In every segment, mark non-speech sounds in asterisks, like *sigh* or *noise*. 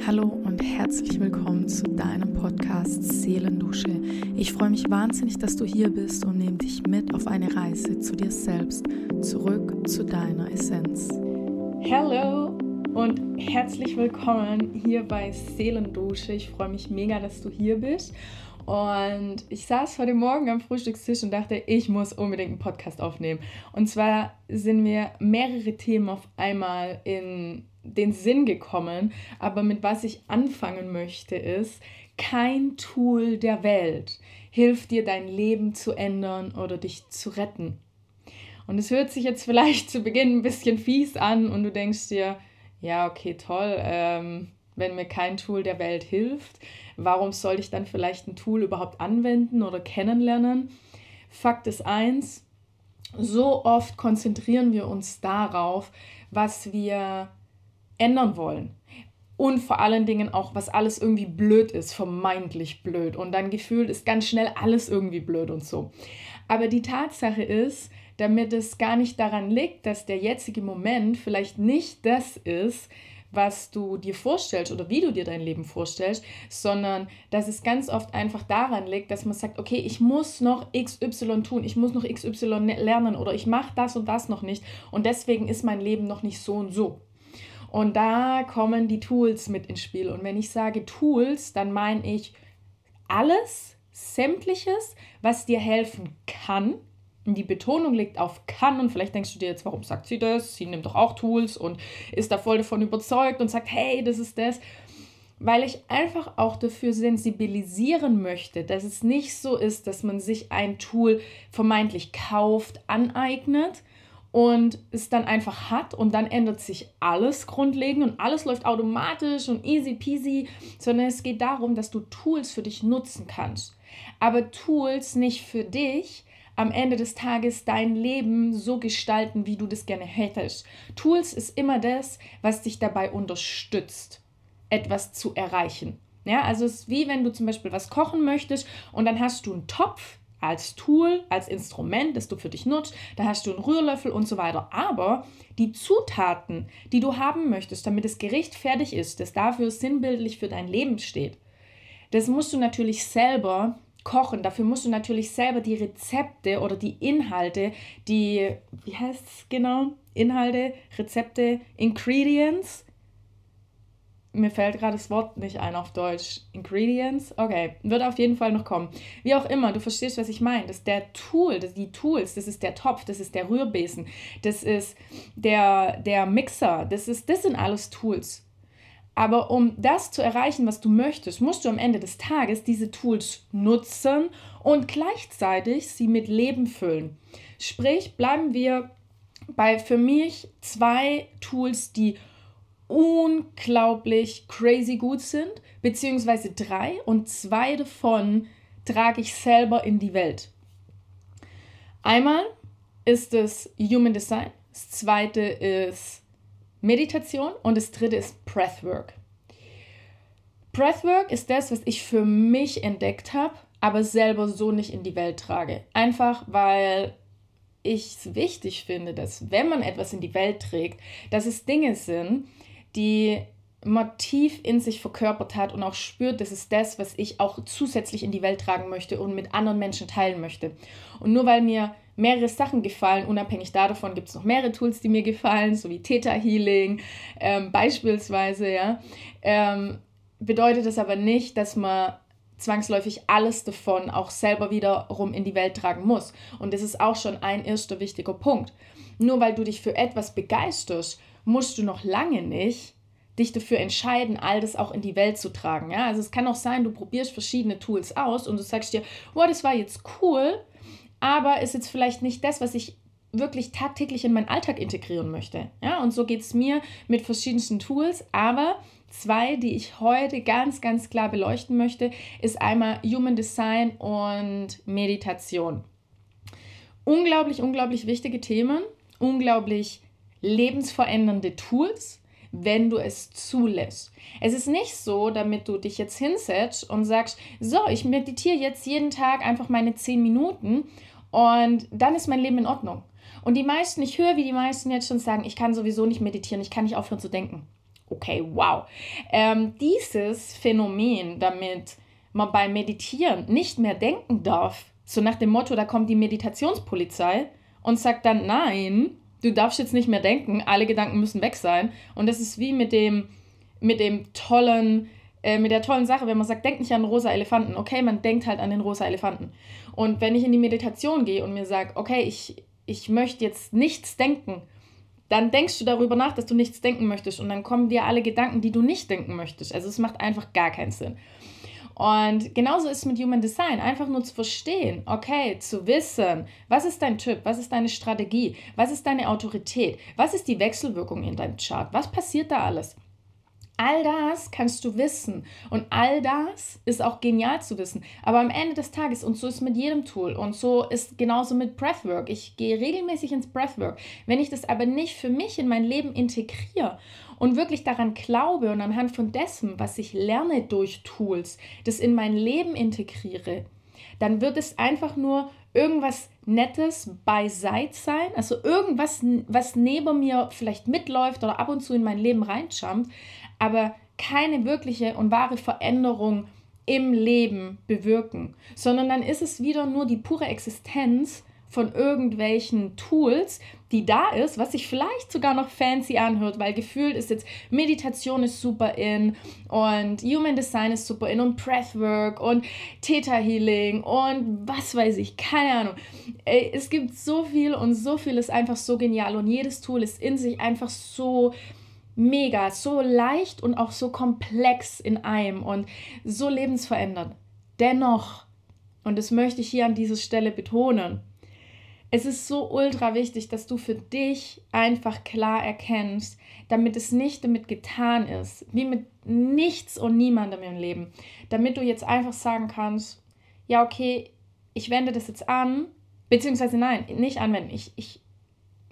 Hallo und herzlich willkommen zu deinem Podcast Seelendusche. Ich freue mich wahnsinnig, dass du hier bist und nehme dich mit auf eine Reise zu dir selbst, zurück zu deiner Essenz. Hallo und herzlich willkommen hier bei Seelendusche. Ich freue mich mega, dass du hier bist. Und ich saß heute Morgen am Frühstückstisch und dachte, ich muss unbedingt einen Podcast aufnehmen. Und zwar sind mir mehrere Themen auf einmal in den Sinn gekommen, aber mit was ich anfangen möchte, ist, kein Tool der Welt hilft dir, dein Leben zu ändern oder dich zu retten. Und es hört sich jetzt vielleicht *laughs* zu Beginn ein bisschen fies an und du denkst dir, ja, okay, toll, ähm, wenn mir kein Tool der Welt hilft, warum soll ich dann vielleicht ein Tool überhaupt anwenden oder kennenlernen? Fakt ist eins, so oft konzentrieren wir uns darauf, was wir ändern wollen. Und vor allen Dingen auch, was alles irgendwie blöd ist, vermeintlich blöd. Und dann gefühlt ist ganz schnell alles irgendwie blöd und so. Aber die Tatsache ist, damit es gar nicht daran liegt, dass der jetzige Moment vielleicht nicht das ist, was du dir vorstellst oder wie du dir dein Leben vorstellst, sondern dass es ganz oft einfach daran liegt, dass man sagt, okay, ich muss noch XY tun, ich muss noch XY lernen oder ich mache das und das noch nicht und deswegen ist mein Leben noch nicht so und so. Und da kommen die Tools mit ins Spiel. Und wenn ich sage Tools, dann meine ich alles, sämtliches, was dir helfen kann. Und die Betonung liegt auf kann. Und vielleicht denkst du dir jetzt, warum sagt sie das? Sie nimmt doch auch Tools und ist da voll davon überzeugt und sagt, hey, das ist das. Weil ich einfach auch dafür sensibilisieren möchte, dass es nicht so ist, dass man sich ein Tool vermeintlich kauft, aneignet und es dann einfach hat und dann ändert sich alles grundlegend und alles läuft automatisch und easy peasy, sondern es geht darum, dass du Tools für dich nutzen kannst. Aber Tools nicht für dich am Ende des Tages dein Leben so gestalten, wie du das gerne hättest. Tools ist immer das, was dich dabei unterstützt, etwas zu erreichen. Ja, also es ist wie wenn du zum Beispiel was kochen möchtest und dann hast du einen Topf, als Tool, als Instrument, das du für dich nutzt. Da hast du einen Rührlöffel und so weiter. Aber die Zutaten, die du haben möchtest, damit das Gericht fertig ist, das dafür sinnbildlich für dein Leben steht, das musst du natürlich selber kochen. Dafür musst du natürlich selber die Rezepte oder die Inhalte, die, wie heißt es genau? Inhalte, Rezepte, Ingredients, mir fällt gerade das Wort nicht ein auf Deutsch. Ingredients? Okay, wird auf jeden Fall noch kommen. Wie auch immer, du verstehst, was ich meine. Das ist der Tool, das, die Tools, das ist der Topf, das ist der Rührbesen, das ist der, der Mixer, das, ist, das sind alles Tools. Aber um das zu erreichen, was du möchtest, musst du am Ende des Tages diese Tools nutzen und gleichzeitig sie mit Leben füllen. Sprich, bleiben wir bei für mich zwei Tools, die unglaublich crazy gut sind, beziehungsweise drei und zwei davon trage ich selber in die Welt. Einmal ist es Human Design, das zweite ist Meditation und das dritte ist Breathwork. Breathwork ist das, was ich für mich entdeckt habe, aber selber so nicht in die Welt trage. Einfach weil ich es wichtig finde, dass wenn man etwas in die Welt trägt, dass es Dinge sind, die tief in sich verkörpert hat und auch spürt, das ist das, was ich auch zusätzlich in die Welt tragen möchte und mit anderen Menschen teilen möchte. Und nur weil mir mehrere Sachen gefallen, unabhängig davon gibt es noch mehrere Tools, die mir gefallen, so wie Theta Healing ähm, beispielsweise, ja, ähm, bedeutet das aber nicht, dass man zwangsläufig alles davon auch selber wiederum in die Welt tragen muss. Und das ist auch schon ein erster wichtiger Punkt. Nur weil du dich für etwas begeisterst, musst du noch lange nicht dich dafür entscheiden, all das auch in die Welt zu tragen. Ja? Also es kann auch sein, du probierst verschiedene Tools aus und du sagst dir, wow, das war jetzt cool, aber ist jetzt vielleicht nicht das, was ich wirklich tagtäglich in meinen Alltag integrieren möchte. Ja? Und so geht es mir mit verschiedensten Tools, aber zwei, die ich heute ganz, ganz klar beleuchten möchte, ist einmal Human Design und Meditation. Unglaublich, unglaublich wichtige Themen, unglaublich lebensverändernde Tools, wenn du es zulässt. Es ist nicht so, damit du dich jetzt hinsetzt und sagst, so, ich meditiere jetzt jeden Tag einfach meine 10 Minuten und dann ist mein Leben in Ordnung. Und die meisten, ich höre, wie die meisten jetzt schon sagen, ich kann sowieso nicht meditieren, ich kann nicht aufhören zu denken. Okay, wow. Ähm, dieses Phänomen, damit man beim Meditieren nicht mehr denken darf, so nach dem Motto, da kommt die Meditationspolizei und sagt dann, nein, du darfst jetzt nicht mehr denken, alle Gedanken müssen weg sein. Und das ist wie mit dem, mit dem tollen, äh, mit der tollen Sache, wenn man sagt, denk nicht an rosa Elefanten. Okay, man denkt halt an den rosa Elefanten. Und wenn ich in die Meditation gehe und mir sage, okay, ich, ich möchte jetzt nichts denken, dann denkst du darüber nach, dass du nichts denken möchtest und dann kommen dir alle Gedanken, die du nicht denken möchtest. Also es macht einfach gar keinen Sinn. Und genauso ist es mit Human Design, einfach nur zu verstehen, okay, zu wissen, was ist dein Typ, was ist deine Strategie, was ist deine Autorität, was ist die Wechselwirkung in deinem Chart, was passiert da alles. All das kannst du wissen und all das ist auch genial zu wissen. Aber am Ende des Tages, und so ist mit jedem Tool und so ist genauso mit Breathwork. Ich gehe regelmäßig ins Breathwork. Wenn ich das aber nicht für mich in mein Leben integriere und wirklich daran glaube und anhand von dessen, was ich lerne durch Tools, das in mein Leben integriere, dann wird es einfach nur irgendwas Nettes beiseite sein, also irgendwas, was neben mir vielleicht mitläuft oder ab und zu in mein Leben reinschammt, aber keine wirkliche und wahre Veränderung im Leben bewirken, sondern dann ist es wieder nur die pure Existenz von irgendwelchen Tools, die da ist, was sich vielleicht sogar noch fancy anhört, weil gefühlt ist jetzt Meditation ist super in und Human Design ist super in und Breathwork und Theta Healing und was weiß ich, keine Ahnung. Es gibt so viel und so viel ist einfach so genial und jedes Tool ist in sich einfach so mega, so leicht und auch so komplex in einem und so lebensverändernd. Dennoch, und das möchte ich hier an dieser Stelle betonen, es ist so ultra wichtig, dass du für dich einfach klar erkennst, damit es nicht damit getan ist, wie mit nichts und niemandem im Leben, damit du jetzt einfach sagen kannst, ja, okay, ich wende das jetzt an, beziehungsweise nein, nicht anwenden, ich, ich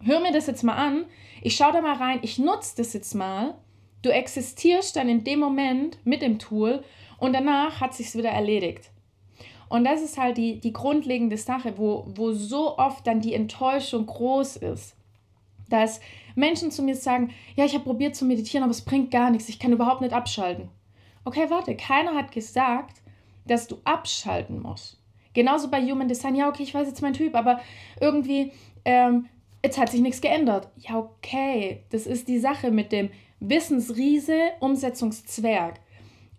hör mir das jetzt mal an, ich schaue da mal rein, ich nutze das jetzt mal. Du existierst dann in dem Moment mit dem Tool und danach hat sich wieder erledigt. Und das ist halt die, die grundlegende Sache, wo, wo so oft dann die Enttäuschung groß ist. Dass Menschen zu mir sagen, ja, ich habe probiert zu meditieren, aber es bringt gar nichts, ich kann überhaupt nicht abschalten. Okay, warte, keiner hat gesagt, dass du abschalten musst. Genauso bei Human Design, ja, okay, ich weiß jetzt mein Typ, aber irgendwie ähm, jetzt hat sich nichts geändert. Ja, okay, das ist die Sache mit dem Wissensriese, Umsetzungszwerg.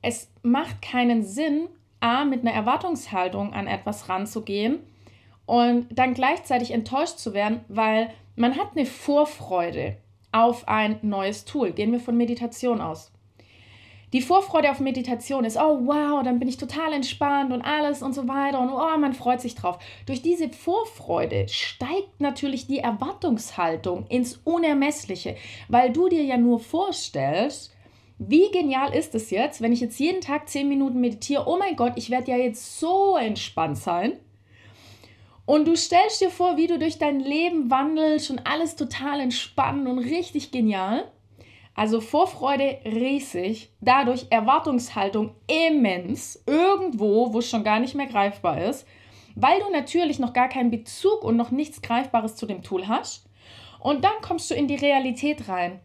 Es macht keinen Sinn, A, mit einer Erwartungshaltung an etwas ranzugehen und dann gleichzeitig enttäuscht zu werden, weil man hat eine Vorfreude auf ein neues Tool. Gehen wir von Meditation aus. Die Vorfreude auf Meditation ist, oh wow, dann bin ich total entspannt und alles und so weiter und oh, man freut sich drauf. Durch diese Vorfreude steigt natürlich die Erwartungshaltung ins Unermessliche, weil du dir ja nur vorstellst, wie genial ist es jetzt, wenn ich jetzt jeden Tag 10 Minuten meditiere, oh mein Gott, ich werde ja jetzt so entspannt sein. Und du stellst dir vor, wie du durch dein Leben wandelst und alles total entspannt und richtig genial. Also Vorfreude riesig, dadurch Erwartungshaltung immens, irgendwo, wo es schon gar nicht mehr greifbar ist, weil du natürlich noch gar keinen Bezug und noch nichts Greifbares zu dem Tool hast. Und dann kommst du in die Realität rein.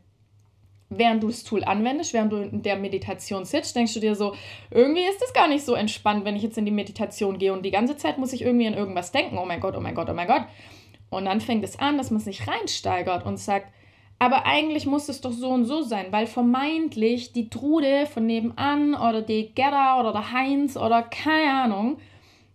Während du das Tool anwendest, während du in der Meditation sitzt, denkst du dir so, irgendwie ist es gar nicht so entspannt, wenn ich jetzt in die Meditation gehe und die ganze Zeit muss ich irgendwie an irgendwas denken. Oh mein Gott, oh mein Gott, oh mein Gott. Und dann fängt es an, dass man sich reinsteigert und sagt, aber eigentlich muss es doch so und so sein, weil vermeintlich die Trude von nebenan oder die Gerda oder der Heinz oder keine Ahnung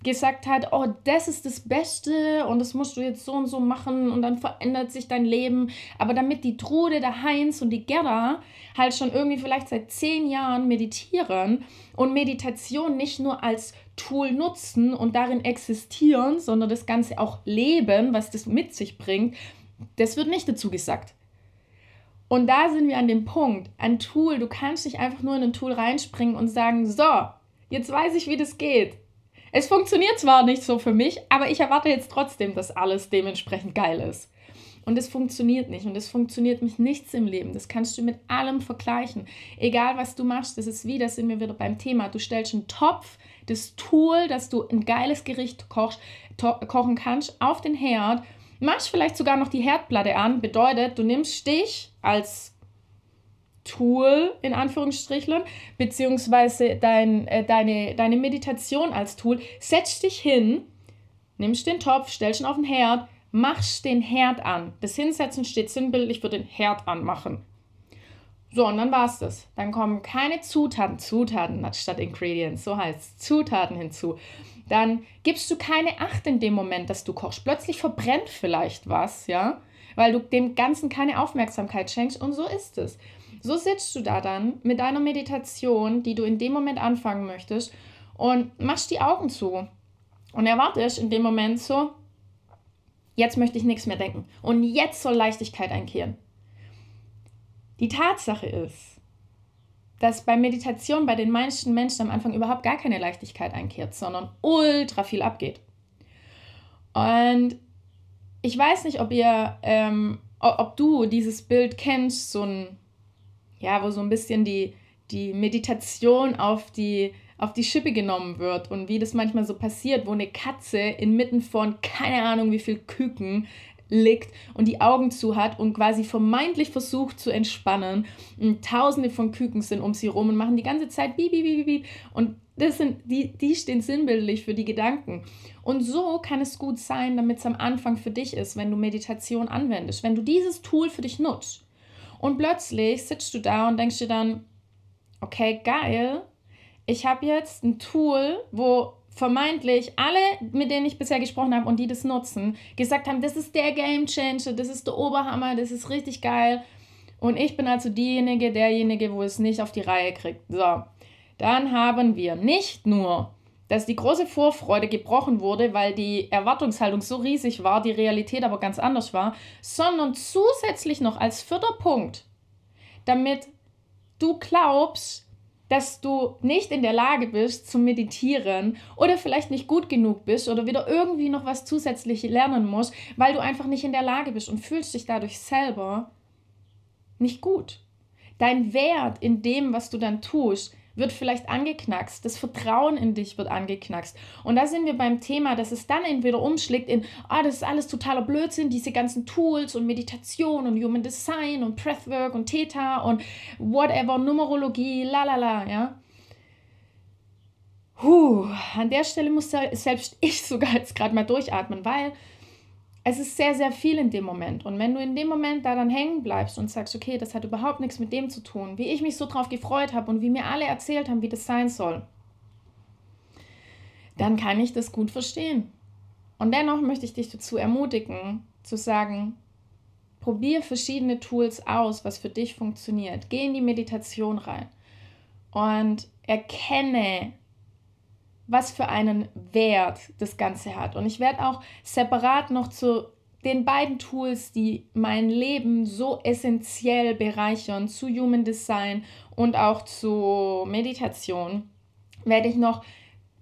gesagt hat, oh, das ist das Beste und das musst du jetzt so und so machen und dann verändert sich dein Leben. Aber damit die Trude, der Heinz und die Gerda halt schon irgendwie vielleicht seit zehn Jahren meditieren und Meditation nicht nur als Tool nutzen und darin existieren, sondern das Ganze auch leben, was das mit sich bringt, das wird nicht dazu gesagt. Und da sind wir an dem Punkt, ein Tool, du kannst nicht einfach nur in ein Tool reinspringen und sagen, so, jetzt weiß ich, wie das geht. Es funktioniert zwar nicht so für mich, aber ich erwarte jetzt trotzdem, dass alles dementsprechend geil ist. Und es funktioniert nicht. Und es funktioniert mit nichts im Leben. Das kannst du mit allem vergleichen. Egal, was du machst, das ist wie, da sind wir wieder beim Thema. Du stellst einen Topf, das Tool, dass du ein geiles Gericht kochst, kochen kannst, auf den Herd machst vielleicht sogar noch die Herdplatte an. Bedeutet, du nimmst dich als Tool in Anführungsstrichen, beziehungsweise dein, äh, deine, deine Meditation als Tool, setzt dich hin, nimmst den Topf, stellst ihn auf den Herd, machst den Herd an. Das Hinsetzen steht sinnbildlich für den Herd anmachen. So, und dann war es das. Dann kommen keine Zutaten, Zutaten statt Ingredients, so heißt es, Zutaten hinzu. Dann gibst du keine Acht in dem Moment, dass du kochst. Plötzlich verbrennt vielleicht was, ja, weil du dem Ganzen keine Aufmerksamkeit schenkst und so ist es. So sitzt du da dann mit deiner Meditation, die du in dem Moment anfangen möchtest und machst die Augen zu und erwartest in dem Moment so, jetzt möchte ich nichts mehr denken und jetzt soll Leichtigkeit einkehren. Die Tatsache ist, dass bei Meditation bei den meisten Menschen am Anfang überhaupt gar keine Leichtigkeit einkehrt, sondern ultra viel abgeht. Und ich weiß nicht, ob ihr, ähm, ob du dieses Bild kennst, so ein, ja, wo so ein bisschen die, die Meditation auf die, auf die Schippe genommen wird und wie das manchmal so passiert, wo eine Katze inmitten von keine Ahnung wie viel Küken liegt und die Augen zu hat und quasi vermeintlich versucht zu entspannen. Und tausende von Küken sind um sie rum und machen die ganze Zeit bieb, bieb, bieb, bieb. Und das sind, die, die stehen sinnbildlich für die Gedanken. Und so kann es gut sein, damit es am Anfang für dich ist, wenn du Meditation anwendest, wenn du dieses Tool für dich nutzt. Und plötzlich sitzt du da und denkst dir dann, okay, geil, ich habe jetzt ein Tool, wo vermeintlich alle, mit denen ich bisher gesprochen habe und die das nutzen, gesagt haben, das ist der Game Changer, das ist der Oberhammer, das ist richtig geil. Und ich bin also diejenige, derjenige, wo es nicht auf die Reihe kriegt. So, dann haben wir nicht nur, dass die große Vorfreude gebrochen wurde, weil die Erwartungshaltung so riesig war, die Realität aber ganz anders war, sondern zusätzlich noch als vierter Punkt, damit du glaubst, dass du nicht in der Lage bist zu meditieren oder vielleicht nicht gut genug bist oder wieder irgendwie noch was zusätzlich lernen musst, weil du einfach nicht in der Lage bist und fühlst dich dadurch selber nicht gut. Dein Wert in dem, was du dann tust, wird vielleicht angeknackst, das Vertrauen in dich wird angeknackst. Und da sind wir beim Thema, dass es dann entweder umschlägt in, ah, das ist alles totaler Blödsinn, diese ganzen Tools und Meditation und Human Design und Breathwork und Theta und whatever, Numerologie, la la la, ja. Puh, an der Stelle muss selbst ich *laughs* sogar jetzt gerade mal durchatmen, weil es ist sehr, sehr viel in dem Moment. Und wenn du in dem Moment da dann hängen bleibst und sagst, okay, das hat überhaupt nichts mit dem zu tun, wie ich mich so drauf gefreut habe und wie mir alle erzählt haben, wie das sein soll, dann kann ich das gut verstehen. Und dennoch möchte ich dich dazu ermutigen, zu sagen, probier verschiedene Tools aus, was für dich funktioniert. Geh in die Meditation rein und erkenne, was für einen Wert das Ganze hat. Und ich werde auch separat noch zu den beiden Tools, die mein Leben so essentiell bereichern, zu Human Design und auch zu Meditation, werde ich noch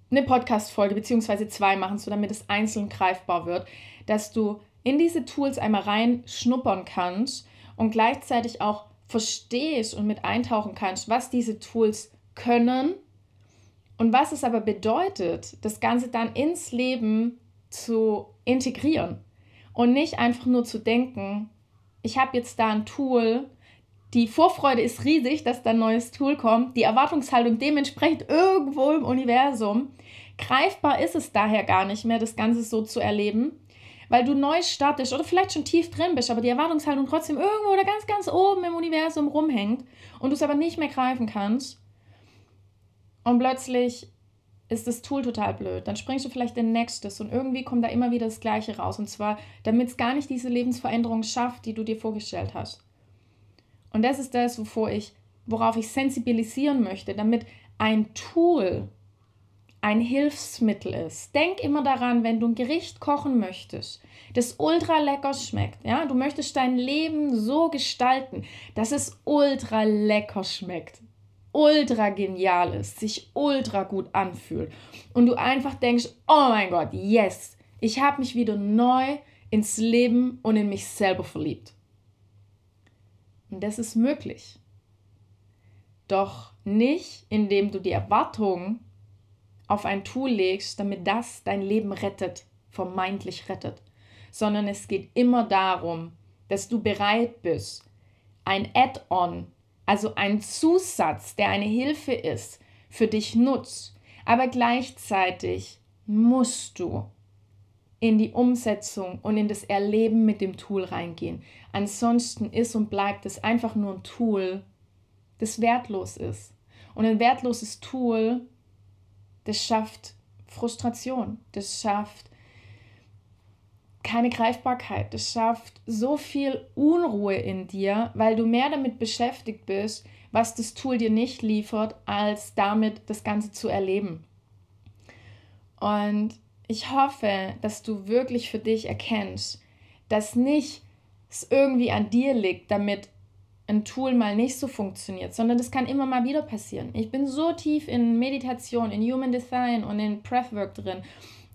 eine Podcast-Folge beziehungsweise zwei machen, so damit es einzeln greifbar wird, dass du in diese Tools einmal reinschnuppern kannst und gleichzeitig auch verstehst und mit eintauchen kannst, was diese Tools können und was es aber bedeutet, das Ganze dann ins Leben zu integrieren und nicht einfach nur zu denken, ich habe jetzt da ein Tool, die Vorfreude ist riesig, dass da ein neues Tool kommt, die Erwartungshaltung dementsprechend irgendwo im Universum. Greifbar ist es daher gar nicht mehr, das Ganze so zu erleben, weil du neu startest oder vielleicht schon tief drin bist, aber die Erwartungshaltung trotzdem irgendwo oder ganz, ganz oben im Universum rumhängt und du es aber nicht mehr greifen kannst und plötzlich ist das Tool total blöd. Dann springst du vielleicht in nächstes und irgendwie kommt da immer wieder das Gleiche raus. Und zwar, damit es gar nicht diese Lebensveränderung schafft, die du dir vorgestellt hast. Und das ist das, wovor ich, worauf ich sensibilisieren möchte, damit ein Tool ein Hilfsmittel ist. Denk immer daran, wenn du ein Gericht kochen möchtest, das ultra lecker schmeckt. Ja, du möchtest dein Leben so gestalten, dass es ultra lecker schmeckt ultra genial ist, sich ultra gut anfühlt und du einfach denkst, oh mein Gott, yes, ich habe mich wieder neu ins Leben und in mich selber verliebt. Und das ist möglich. Doch nicht, indem du die Erwartung auf ein Tool legst, damit das dein Leben rettet, vermeintlich rettet, sondern es geht immer darum, dass du bereit bist, ein Add-on also ein Zusatz, der eine Hilfe ist, für dich nutzt. Aber gleichzeitig musst du in die Umsetzung und in das Erleben mit dem Tool reingehen. Ansonsten ist und bleibt es einfach nur ein Tool, das wertlos ist. Und ein wertloses Tool, das schafft Frustration, das schafft keine Greifbarkeit. Das schafft so viel Unruhe in dir, weil du mehr damit beschäftigt bist, was das Tool dir nicht liefert, als damit das Ganze zu erleben. Und ich hoffe, dass du wirklich für dich erkennst, dass nicht es irgendwie an dir liegt, damit ein Tool mal nicht so funktioniert, sondern das kann immer mal wieder passieren. Ich bin so tief in Meditation, in Human Design und in Breathwork drin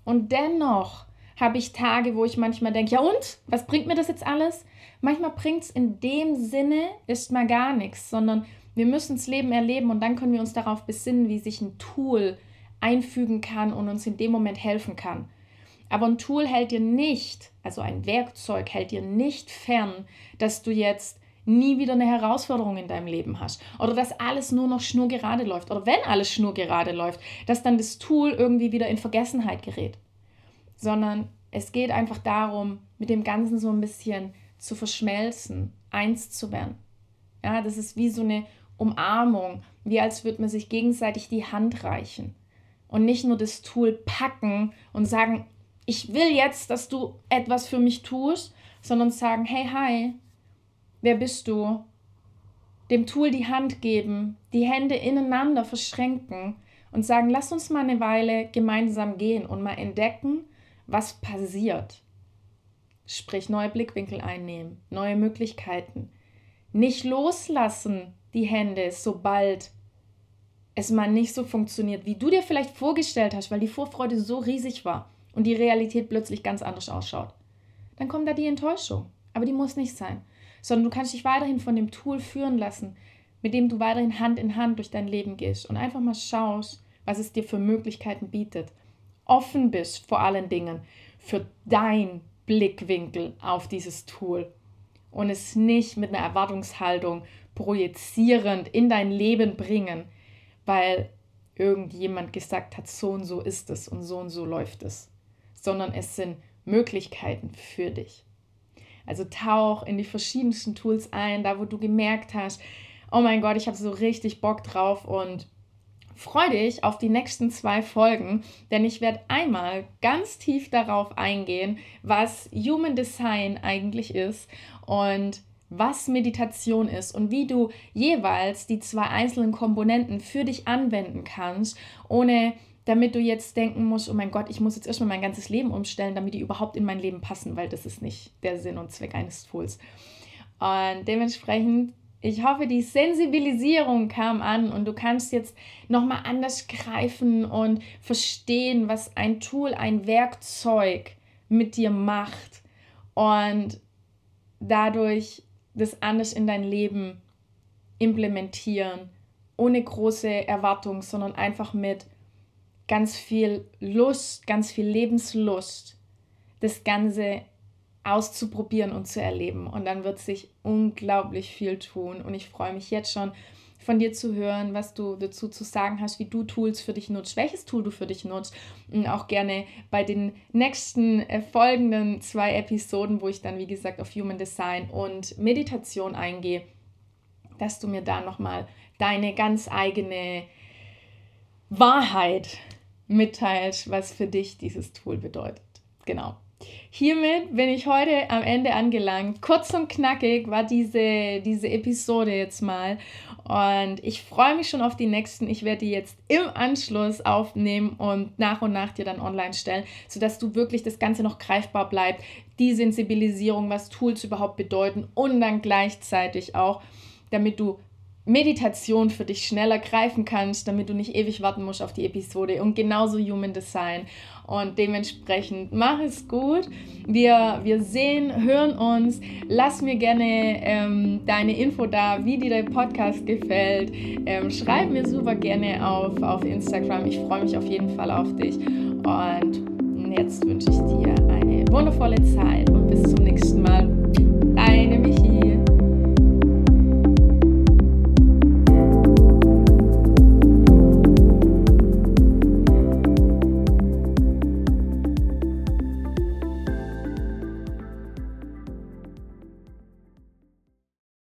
und dennoch habe ich Tage, wo ich manchmal denke, ja und? Was bringt mir das jetzt alles? Manchmal bringt es in dem Sinne ist mal gar nichts, sondern wir müssen das Leben erleben und dann können wir uns darauf besinnen, wie sich ein Tool einfügen kann und uns in dem Moment helfen kann. Aber ein Tool hält dir nicht, also ein Werkzeug hält dir nicht fern, dass du jetzt nie wieder eine Herausforderung in deinem Leben hast oder dass alles nur noch schnurgerade läuft oder wenn alles schnurgerade läuft, dass dann das Tool irgendwie wieder in Vergessenheit gerät sondern es geht einfach darum, mit dem Ganzen so ein bisschen zu verschmelzen, eins zu werden. Ja, das ist wie so eine Umarmung, wie als würde man sich gegenseitig die Hand reichen und nicht nur das Tool packen und sagen, ich will jetzt, dass du etwas für mich tust, sondern sagen, hey, hi, wer bist du? Dem Tool die Hand geben, die Hände ineinander verschränken und sagen, lass uns mal eine Weile gemeinsam gehen und mal entdecken, was passiert. Sprich, neue Blickwinkel einnehmen, neue Möglichkeiten. Nicht loslassen die Hände, sobald es mal nicht so funktioniert, wie du dir vielleicht vorgestellt hast, weil die Vorfreude so riesig war und die Realität plötzlich ganz anders ausschaut. Dann kommt da die Enttäuschung. Aber die muss nicht sein, sondern du kannst dich weiterhin von dem Tool führen lassen, mit dem du weiterhin Hand in Hand durch dein Leben gehst und einfach mal schaust, was es dir für Möglichkeiten bietet offen bist vor allen Dingen für dein Blickwinkel auf dieses Tool und es nicht mit einer Erwartungshaltung projizierend in dein Leben bringen, weil irgendjemand gesagt hat, so und so ist es und so und so läuft es, sondern es sind Möglichkeiten für dich. Also tauch in die verschiedensten Tools ein, da wo du gemerkt hast, oh mein Gott, ich habe so richtig Bock drauf und Freu dich auf die nächsten zwei Folgen, denn ich werde einmal ganz tief darauf eingehen, was Human Design eigentlich ist und was Meditation ist und wie du jeweils die zwei einzelnen Komponenten für dich anwenden kannst, ohne damit du jetzt denken musst, oh mein Gott, ich muss jetzt erstmal mein ganzes Leben umstellen, damit die überhaupt in mein Leben passen, weil das ist nicht der Sinn und Zweck eines Tools. Und dementsprechend ich hoffe, die Sensibilisierung kam an und du kannst jetzt nochmal anders greifen und verstehen, was ein Tool, ein Werkzeug mit dir macht und dadurch das anders in dein Leben implementieren, ohne große Erwartung, sondern einfach mit ganz viel Lust, ganz viel Lebenslust, das Ganze auszuprobieren und zu erleben. Und dann wird sich unglaublich viel tun. Und ich freue mich jetzt schon von dir zu hören, was du dazu zu sagen hast, wie du Tools für dich nutzt, welches Tool du für dich nutzt. Und auch gerne bei den nächsten äh, folgenden zwei Episoden, wo ich dann, wie gesagt, auf Human Design und Meditation eingehe, dass du mir da nochmal deine ganz eigene Wahrheit mitteilst, was für dich dieses Tool bedeutet. Genau. Hiermit bin ich heute am Ende angelangt. Kurz und knackig war diese, diese Episode jetzt mal. Und ich freue mich schon auf die nächsten. Ich werde die jetzt im Anschluss aufnehmen und nach und nach dir dann online stellen, sodass du wirklich das Ganze noch greifbar bleibt. Die Sensibilisierung, was Tools überhaupt bedeuten und dann gleichzeitig auch, damit du Meditation für dich schneller greifen kannst, damit du nicht ewig warten musst auf die Episode und genauso Human Design. Und dementsprechend mach es gut. Wir, wir sehen, hören uns. Lass mir gerne ähm, deine Info da, wie dir der Podcast gefällt. Ähm, schreib mir super gerne auf, auf Instagram. Ich freue mich auf jeden Fall auf dich. Und jetzt wünsche ich dir eine wundervolle Zeit und bis zum nächsten Mal.